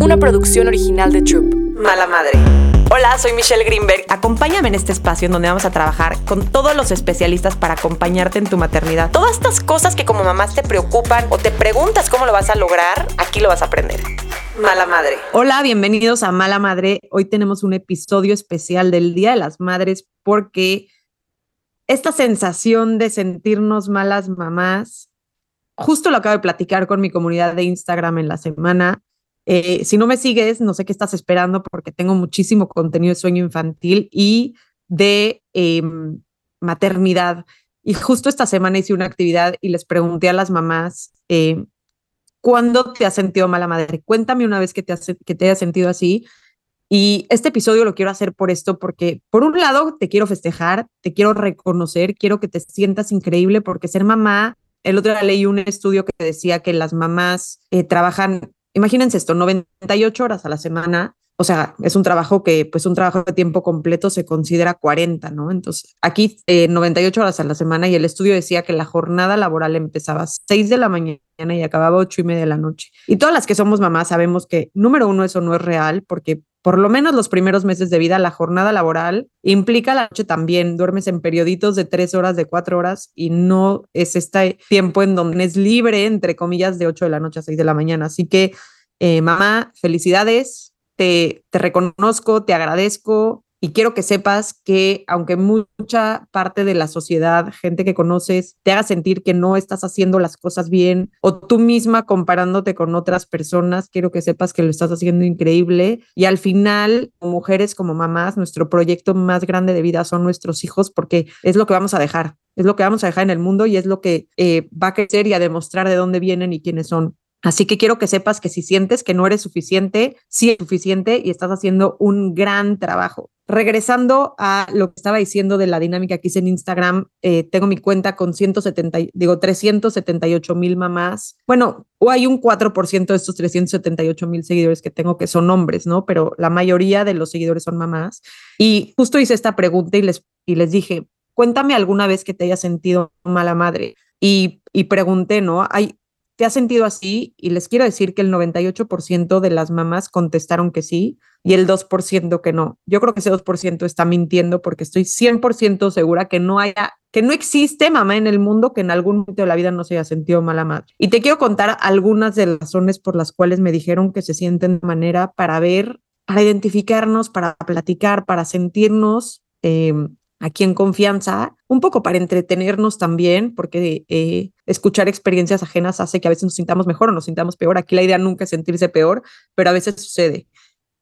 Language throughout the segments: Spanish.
una producción original de Troop. Mala Madre. Hola, soy Michelle Greenberg. Acompáñame en este espacio en donde vamos a trabajar con todos los especialistas para acompañarte en tu maternidad. Todas estas cosas que como mamás te preocupan o te preguntas cómo lo vas a lograr, aquí lo vas a aprender. Mala Madre. Hola, bienvenidos a Mala Madre. Hoy tenemos un episodio especial del Día de las Madres porque esta sensación de sentirnos malas mamás, justo lo acabo de platicar con mi comunidad de Instagram en la semana. Eh, si no me sigues, no sé qué estás esperando porque tengo muchísimo contenido de sueño infantil y de em, maternidad. Y justo esta semana hice una actividad y les pregunté a las mamás, eh, ¿cuándo te has sentido mala madre? Cuéntame una vez que te, has, que te hayas sentido así. Y este episodio lo quiero hacer por esto, porque por un lado te quiero festejar, te quiero reconocer, quiero que te sientas increíble, porque ser mamá, el otro día leí un estudio que decía que las mamás eh, trabajan imagínense esto, 98 horas a la semana, o sea, es un trabajo que, pues un trabajo de tiempo completo se considera 40, ¿no? Entonces, aquí 98 eh, horas a la semana y el estudio decía que la jornada laboral empezaba a 6 de la mañana y acababa a 8 y media de la noche. Y todas las que somos mamás sabemos que, número uno, eso no es real, porque por lo menos los primeros meses de vida, la jornada laboral implica la noche también. Duermes en perioditos de tres horas, de cuatro horas y no es este tiempo en donde es libre, entre comillas, de 8 de la noche a 6 de la mañana. Así que, eh, mamá, felicidades, te reconozco, te agradezco, y quiero que sepas que aunque mucha parte de la sociedad, gente que conoces, te haga sentir que no estás haciendo las cosas bien o tú misma comparándote con otras personas, quiero que sepas que lo estás haciendo increíble. Y al final, mujeres, como mamás, nuestro proyecto más grande de vida son nuestros hijos porque es lo que vamos a dejar. Es lo que vamos a dejar en el mundo y es lo que eh, va a crecer y a demostrar de dónde vienen y quiénes son. Así que quiero que sepas que si sientes que no eres suficiente, sí es suficiente y estás haciendo un gran trabajo. Regresando a lo que estaba diciendo de la dinámica que hice en Instagram, eh, tengo mi cuenta con 170, digo 378 mil mamás. Bueno, o hay un 4% de estos 378 mil seguidores que tengo que son hombres, ¿no? Pero la mayoría de los seguidores son mamás. Y justo hice esta pregunta y les, y les dije, cuéntame alguna vez que te hayas sentido mala madre. Y, y pregunté, ¿no? Hay, ¿Te has sentido así? Y les quiero decir que el 98% de las mamás contestaron que sí y el 2% que no. Yo creo que ese 2% está mintiendo porque estoy 100% segura que no haya que no existe mamá en el mundo que en algún momento de la vida no se haya sentido mala madre. Y te quiero contar algunas de las razones por las cuales me dijeron que se sienten de manera para ver, para identificarnos, para platicar, para sentirnos eh, aquí en confianza, un poco para entretenernos también, porque eh, escuchar experiencias ajenas hace que a veces nos sintamos mejor o nos sintamos peor. Aquí la idea nunca es sentirse peor, pero a veces sucede.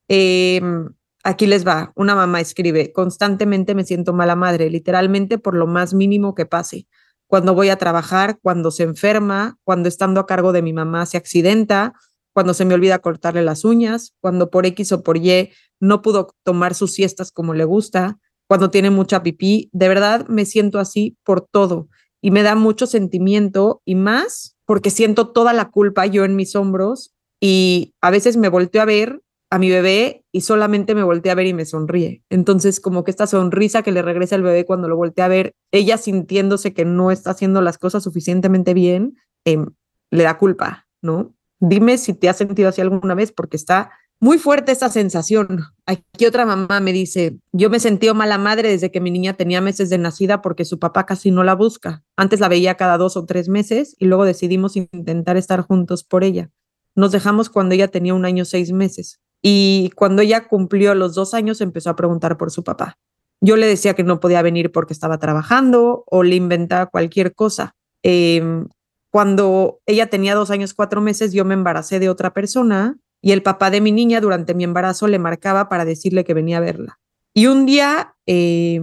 Em, aquí les va, una mamá escribe, constantemente me siento mala madre, literalmente por lo más mínimo que pase. Cuando voy a trabajar, cuando se enferma, cuando estando a cargo de mi mamá se accidenta, cuando se me olvida cortarle las uñas, cuando por X o por Y no pudo tomar sus siestas como le gusta, cuando tiene mucha pipí. De verdad me siento así por todo y me da mucho sentimiento y más porque siento toda la culpa yo en mis hombros y a veces me volteo a ver a mi bebé y solamente me voltea a ver y me sonríe. Entonces, como que esta sonrisa que le regresa al bebé cuando lo voltea a ver, ella sintiéndose que no está haciendo las cosas suficientemente bien, em, le da culpa, ¿no? Dime si te has sentido así alguna vez porque está muy fuerte esta sensación. Aquí otra mamá me dice, yo me sentí mala madre desde que mi niña tenía meses de nacida porque su papá casi no la busca. Antes la veía cada dos o tres meses y luego decidimos intentar estar juntos por ella. Nos dejamos cuando ella tenía un año seis meses y cuando ella cumplió los dos años empezó a preguntar por su papá. Yo le decía que no podía venir porque estaba trabajando o le inventaba cualquier cosa. Em, cuando ella tenía dos años, cuatro meses, yo me embaracé de otra persona y el papá de mi niña durante mi embarazo le marcaba para decirle que venía a verla. Y un día eh,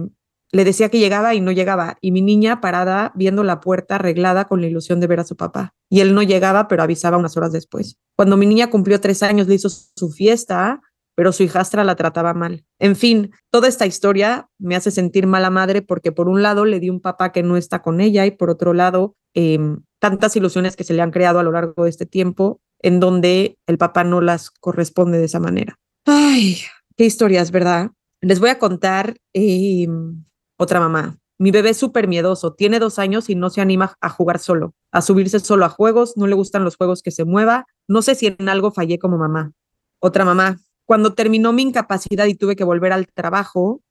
le decía que llegaba y no llegaba, y mi niña parada viendo la puerta arreglada con la ilusión de ver a su papá. Y él no llegaba, pero avisaba unas horas después. Cuando mi niña cumplió tres años, le hizo su fiesta, pero su hijastra la trataba mal. En fin, toda esta historia me hace sentir mala madre porque por un lado le di un papá que no está con ella y por otro lado, em, tantas ilusiones que se le han creado a lo largo de este tiempo en donde el papá no las corresponde de esa manera. Ay, qué historias, ¿verdad? Les voy a contar em, otra mamá. Mi bebé es súper miedoso, tiene dos años y no se anima a jugar solo, a subirse solo a juegos, no le gustan los juegos que se mueva. No sé si en algo fallé como mamá. otra mamá, cuando terminó mi incapacidad y tuve que volver al trabajo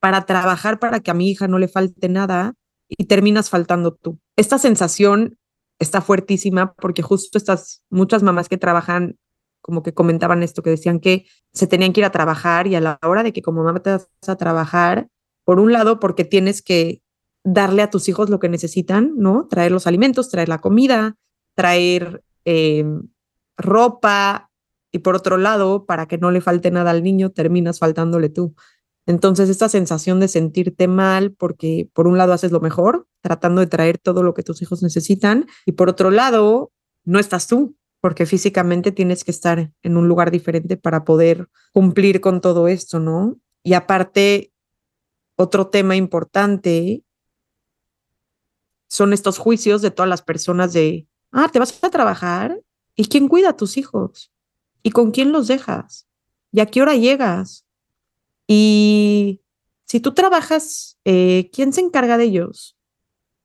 para trabajar para que a mi hija no le falte nada y terminas faltando tú. Esta sensación está fuertísima porque justo estas muchas mamás que trabajan como que comentaban esto, que decían que se tenían que ir a trabajar y a la hora de que como mamá te vas a trabajar, por un lado porque tienes que darle a tus hijos lo que necesitan, ¿no? Traer los alimentos, traer la comida, traer eh, ropa y por otro lado, para que no le falte nada al niño, terminas faltándole tú. Entonces, esta sensación de sentirte mal porque por un lado haces lo mejor, tratando de traer todo lo que tus hijos necesitan, y por otro lado, no estás tú, porque físicamente tienes que estar en un lugar diferente para poder cumplir con todo esto, ¿no? Y aparte, otro tema importante son estos juicios de todas las personas de, ah, te vas a trabajar, ¿y quién cuida a tus hijos? ¿Y con quién los dejas? ¿Y a qué hora llegas? Y si tú trabajas, eh, ¿quién se encarga de ellos?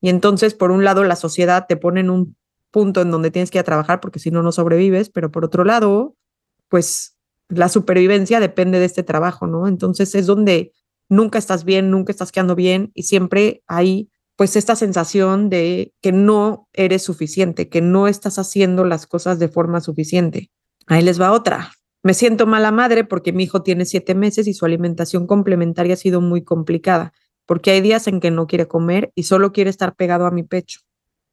Y entonces, por un lado, la sociedad te pone en un punto en donde tienes que ir a trabajar porque si no, no sobrevives, pero por otro lado, pues la supervivencia depende de este trabajo, ¿no? Entonces es donde nunca estás bien, nunca estás quedando bien y siempre hay pues esta sensación de que no eres suficiente, que no estás haciendo las cosas de forma suficiente. Ahí les va otra. Me siento mala madre porque mi hijo tiene siete meses y su alimentación complementaria ha sido muy complicada, porque hay días en que no quiere comer y solo quiere estar pegado a mi pecho.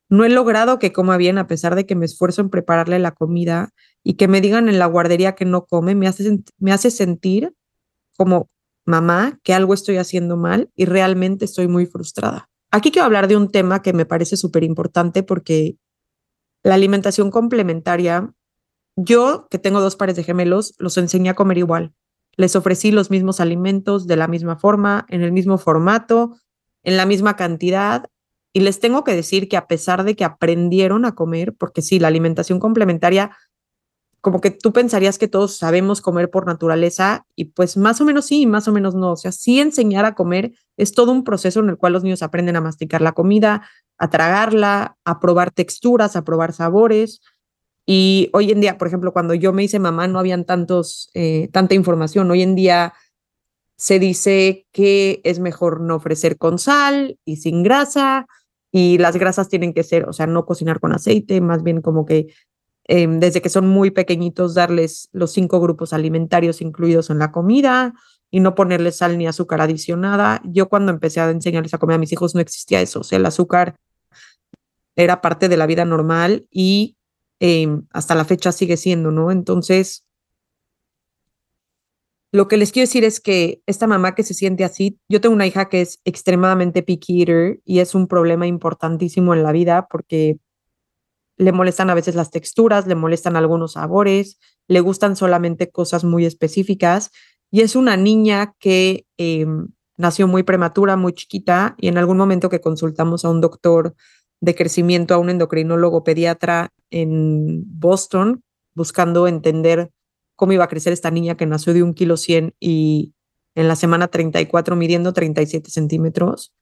No he logrado que coma bien a pesar de que me esfuerzo en prepararle la comida y que me digan en la guardería que no come, me hace, me hace sentir como mamá que algo estoy haciendo mal y realmente estoy muy frustrada. Aquí quiero hablar de un tema que me parece súper importante porque la alimentación complementaria yo, que tengo dos pares de gemelos, los enseñé a comer igual. Les ofrecí los mismos alimentos de la misma forma, en el mismo formato, en la misma cantidad. Y les tengo que decir que a pesar de que aprendieron a comer, porque sí, la alimentación complementaria, como que tú pensarías que todos sabemos comer por naturaleza y pues más o menos sí, más o menos no. O sea, sí enseñar a comer es todo un proceso en el cual los niños aprenden a masticar la comida, a tragarla, a probar texturas, a probar sabores y hoy en día, por ejemplo, cuando yo me hice mamá, no habían tantos, eh, tanta información. Hoy en día se dice que es mejor no ofrecer con sal y sin grasa, y las grasas tienen que ser, o sea, no cocinar con aceite, más bien como que em, desde que son muy pequeñitos darles los cinco grupos alimentarios incluidos en la comida y no ponerles sal ni azúcar adicionada. Yo cuando empecé a enseñarles a comer a mis hijos no existía eso, o sea, el azúcar era parte de la vida normal y Em, hasta la fecha sigue siendo, ¿no? Entonces, lo que les quiero decir es que esta mamá que se siente así, yo tengo una hija que es extremadamente picky eater y es un problema importantísimo en la vida porque le molestan a veces las texturas, le molestan algunos sabores, le gustan solamente cosas muy específicas y es una niña que em, nació muy prematura, muy chiquita y en algún momento que consultamos a un doctor de crecimiento a un endocrinólogo pediatra en Boston, buscando entender cómo iba a crecer esta niña que nació de un kilo 100 y en la semana 34 midiendo 37 centímetros.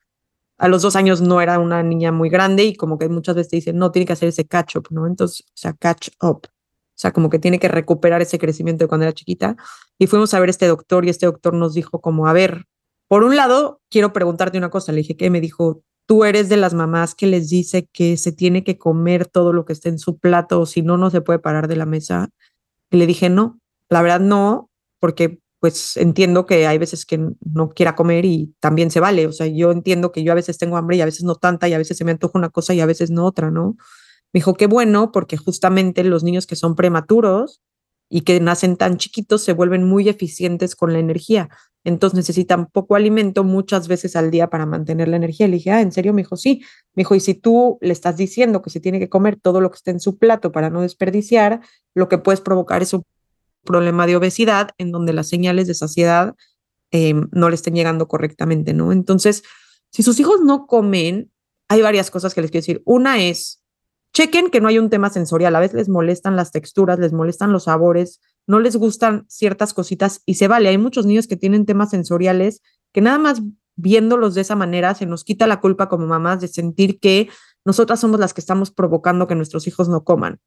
A los dos años no era una niña muy grande y como que muchas veces te dicen, no, tiene que hacer ese catch up, ¿no? Entonces, o sea, catch up. O sea, como que tiene que recuperar ese crecimiento de cuando era chiquita. Y fuimos a ver este doctor y este doctor nos dijo como, a ver, por un lado, quiero preguntarte una cosa. Le dije, ¿qué? Me dijo, tú eres de las mamás que les dice que se tiene que comer todo lo que esté en su plato o si no, no se puede parar de la mesa. Y le dije, no, la verdad no, porque pues entiendo que hay veces que no quiera comer y también se vale. O sea, yo entiendo que yo a veces tengo hambre y a veces no tanta y a veces se me antoja una cosa y a veces no otra, ¿no? Me dijo, qué bueno, porque justamente los niños que son prematuros y que nacen tan chiquitos se vuelven muy eficientes con la energía entonces necesitan poco alimento muchas veces al día para mantener la energía. Le dije, ah, ¿en serio? Me dijo, sí. Me dijo, y si tú le estás diciendo que se tiene que comer todo lo que esté en su plato para no desperdiciar, lo que puedes provocar es un problema de obesidad en donde las señales de saciedad em, no le estén llegando correctamente, ¿no? Entonces, si sus hijos no comen, hay varias cosas que les quiero decir. Una es, chequen que no hay un tema sensorial. A veces les molestan las texturas, les molestan los sabores, no les gustan ciertas cositas y se vale. Hay muchos niños que tienen temas sensoriales que nada más viéndolos de esa manera se nos quita la culpa como mamás de sentir que nosotras somos las que estamos provocando que nuestros hijos no coman.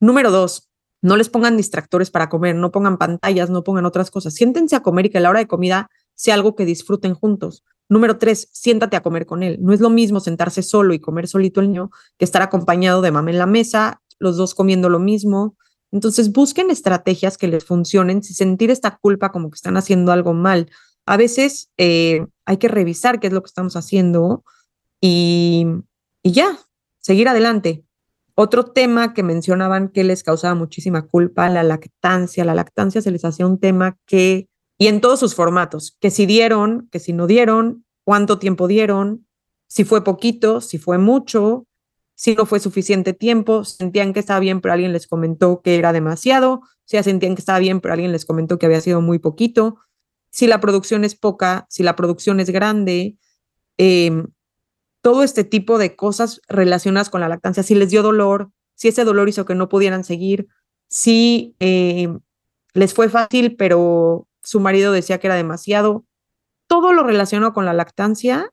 Número dos, no les pongan distractores para comer, no pongan pantallas, no pongan otras cosas. Siéntense a comer y que la hora de comida sea algo que disfruten juntos. Número tres, siéntate a comer con él. No es lo mismo sentarse solo y comer solito el niño que estar acompañado de mamá en la mesa, los dos comiendo lo mismo. Entonces busquen estrategias que les funcionen sin sentir esta culpa como que están haciendo algo mal. A veces eh, hay que revisar qué es lo que estamos haciendo y, y ya, seguir adelante. Otro tema que mencionaban que les causaba muchísima culpa, la lactancia. La lactancia se les hacía un tema que, y en todos sus formatos, que si dieron, que si no dieron, cuánto tiempo dieron, si fue poquito, si fue mucho, si no fue suficiente tiempo, sentían que estaba bien, pero alguien les comentó que era demasiado, si ya sentían que estaba bien, pero alguien les comentó que había sido muy poquito, si la producción es poca, si la producción es grande, eh, todo este tipo de cosas relacionadas con la lactancia, si les dio dolor, si ese dolor hizo que no pudieran seguir, si eh, les fue fácil, pero su marido decía que era demasiado. Todo lo relacionado con la lactancia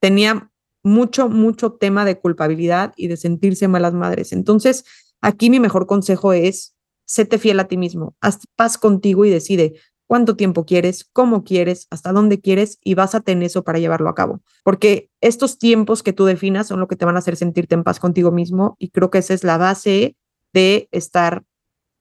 tenía mucho, mucho tema de culpabilidad y de sentirse malas madres. Entonces, aquí mi mejor consejo es, séte fiel a ti mismo, haz paz contigo y decide, cuánto tiempo quieres, cómo quieres, hasta dónde quieres y básate en eso para llevarlo a cabo. Porque estos tiempos que tú definas son lo que te van a hacer sentirte en paz contigo mismo y creo que esa es la base de estar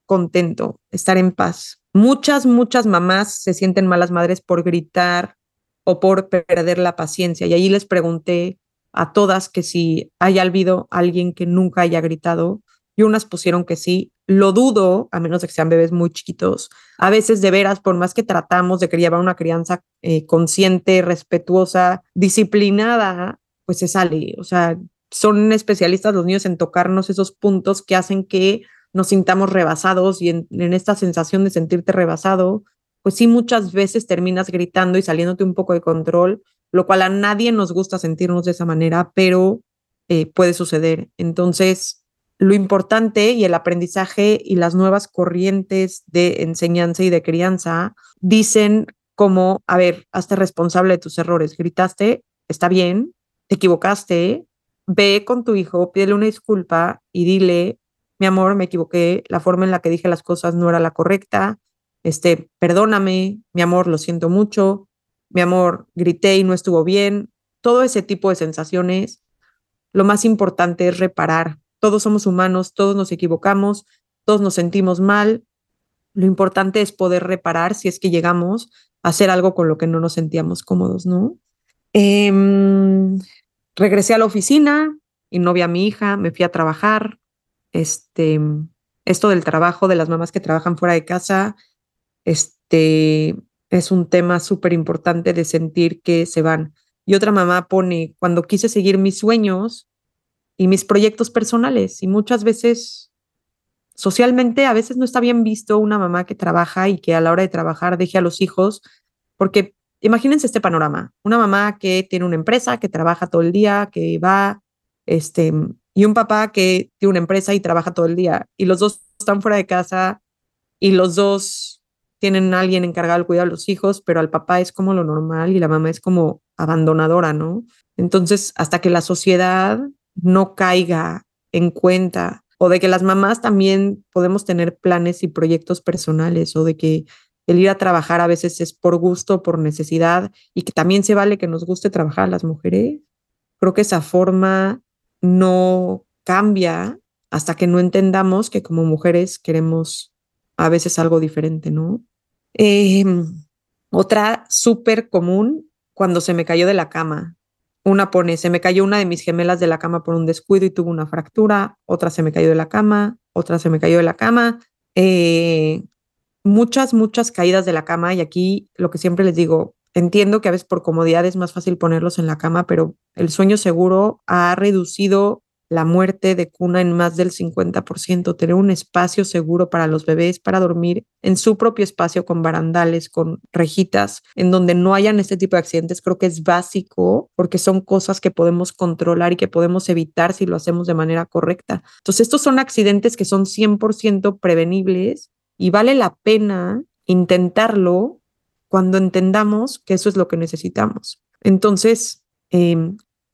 contento, estar en paz. Muchas, muchas mamás se sienten malas madres por gritar o por perder la paciencia. Y allí les pregunté a todas que si haya habido alguien que nunca haya gritado y unas pusieron que sí. Lo dudo, a menos de que sean bebés muy chiquitos. A veces, de veras, por más que tratamos de llevar una crianza eh, consciente, respetuosa, disciplinada, pues se sale. O sea, son especialistas los niños en tocarnos esos puntos que hacen que nos sintamos rebasados y en, en esta sensación de sentirte rebasado, pues sí, muchas veces terminas gritando y saliéndote un poco de control, lo cual a nadie nos gusta sentirnos de esa manera, pero eh, puede suceder. Entonces, lo importante y el aprendizaje y las nuevas corrientes de enseñanza y de crianza dicen como, a ver, hazte responsable de tus errores, gritaste, está bien, te equivocaste, ve con tu hijo, pídele una disculpa y dile, mi amor, me equivoqué, la forma en la que dije las cosas no era la correcta, este, perdóname, mi amor, lo siento mucho, mi amor, grité y no estuvo bien, todo ese tipo de sensaciones, lo más importante es reparar, todos somos humanos, todos nos equivocamos, todos nos sentimos mal. Lo importante es poder reparar si es que llegamos a hacer algo con lo que no nos sentíamos cómodos, ¿no? Em, regresé a la oficina y no vi a mi hija, me fui a trabajar. Este, esto del trabajo de las mamás que trabajan fuera de casa, este, es un tema súper importante de sentir que se van. Y otra mamá pone, cuando quise seguir mis sueños, y mis proyectos personales. Y muchas veces, socialmente, a veces no está bien visto una mamá que trabaja y que a la hora de trabajar deje a los hijos, porque imagínense este panorama, una mamá que tiene una empresa, que trabaja todo el día, que va, este, y un papá que tiene una empresa y trabaja todo el día, y los dos están fuera de casa y los dos tienen a alguien encargado del cuidado de los hijos, pero al papá es como lo normal y la mamá es como abandonadora, ¿no? Entonces, hasta que la sociedad no caiga en cuenta o de que las mamás también podemos tener planes y proyectos personales o de que el ir a trabajar a veces es por gusto, por necesidad y que también se vale que nos guste trabajar a las mujeres. Creo que esa forma no cambia hasta que no entendamos que como mujeres queremos a veces algo diferente, ¿no? Em, otra súper común cuando se me cayó de la cama. Una pone, se me cayó una de mis gemelas de la cama por un descuido y tuvo una fractura, otra se me cayó de la cama, otra se me cayó de la cama. Eh, muchas, muchas caídas de la cama y aquí lo que siempre les digo, entiendo que a veces por comodidad es más fácil ponerlos en la cama, pero el sueño seguro ha reducido la muerte de cuna en más del 50%, tener un espacio seguro para los bebés, para dormir en su propio espacio con barandales, con rejitas, en donde no hayan este tipo de accidentes, creo que es básico porque son cosas que podemos controlar y que podemos evitar si lo hacemos de manera correcta. Entonces, estos son accidentes que son 100% prevenibles y vale la pena intentarlo cuando entendamos que eso es lo que necesitamos. Entonces, eh,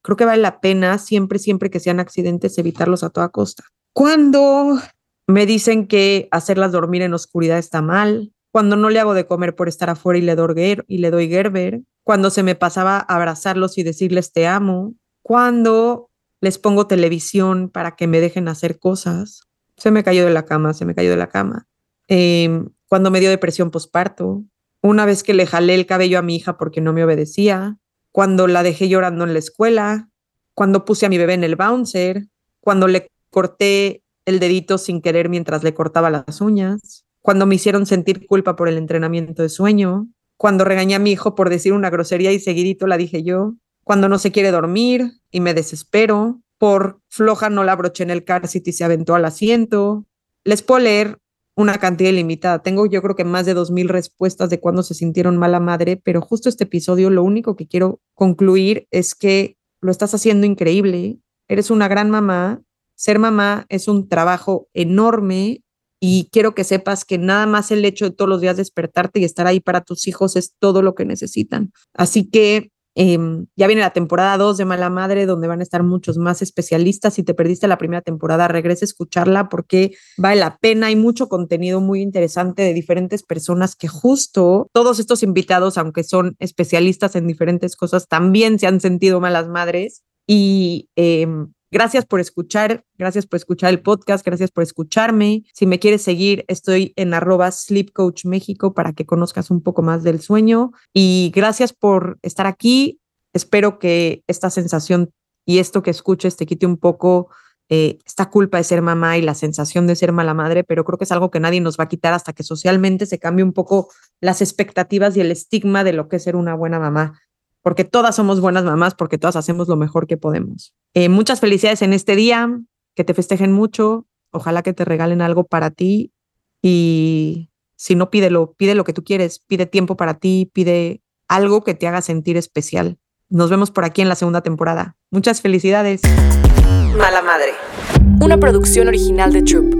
creo que vale la pena siempre, siempre que sean accidentes, evitarlos a toda costa. Cuando Me dicen que hacerlas dormir en oscuridad está mal. Cuando no le hago de comer por estar afuera y le, doy, y le doy Gerber. Cuando se me pasaba abrazarlos y decirles te amo. Cuando les pongo televisión para que me dejen hacer cosas. Se me cayó de la cama, se me cayó de la cama. Em, cuando me dio depresión posparto. Una vez que le jalé el cabello a mi hija porque no me obedecía. Cuando la dejé llorando en la escuela. Cuando puse a mi bebé en el bouncer. Cuando le corté el dedito sin querer mientras le cortaba las uñas, cuando me hicieron sentir culpa por el entrenamiento de sueño, cuando regañé a mi hijo por decir una grosería y seguidito la dije yo, cuando no se quiere dormir y me desespero, por floja no la broché en el car seat y se aventó al asiento. Les puedo leer una cantidad ilimitada. Tengo yo creo que más de dos mil respuestas de cuando se sintieron mala madre, pero justo este episodio lo único que quiero concluir es que lo estás haciendo increíble. Eres una gran mamá ser mamá es un trabajo enorme y quiero que sepas que nada más el hecho de todos los días despertarte y estar ahí para tus hijos es todo lo que necesitan. Así que em, ya viene la temporada 2 de Mala Madre, donde van a estar muchos más especialistas. Si te perdiste la primera temporada, regresa a escucharla porque vale la pena. Hay mucho contenido muy interesante de diferentes personas que justo todos estos invitados, aunque son especialistas en diferentes cosas, también se han sentido malas madres. Y em, Gracias por escuchar, gracias por escuchar el podcast, gracias por escucharme. Si me quieres seguir, estoy en arroba para que conozcas un poco más del sueño. Y gracias por estar aquí. Espero que esta sensación y esto que escuches te quite un poco eh, esta culpa de ser mamá y la sensación de ser mala madre, pero creo que es algo que nadie nos va a quitar hasta que socialmente se cambie un poco las expectativas y el estigma de lo que es ser una buena mamá porque todas somos buenas mamás, porque todas hacemos lo mejor que podemos. Eh, muchas felicidades en este día, que te festejen mucho, ojalá que te regalen algo para ti y si no, pídelo, pide lo que tú quieres, pide tiempo para ti, pide algo que te haga sentir especial. Nos vemos por aquí en la segunda temporada. Muchas felicidades. Mala Madre. Una producción original de Troop.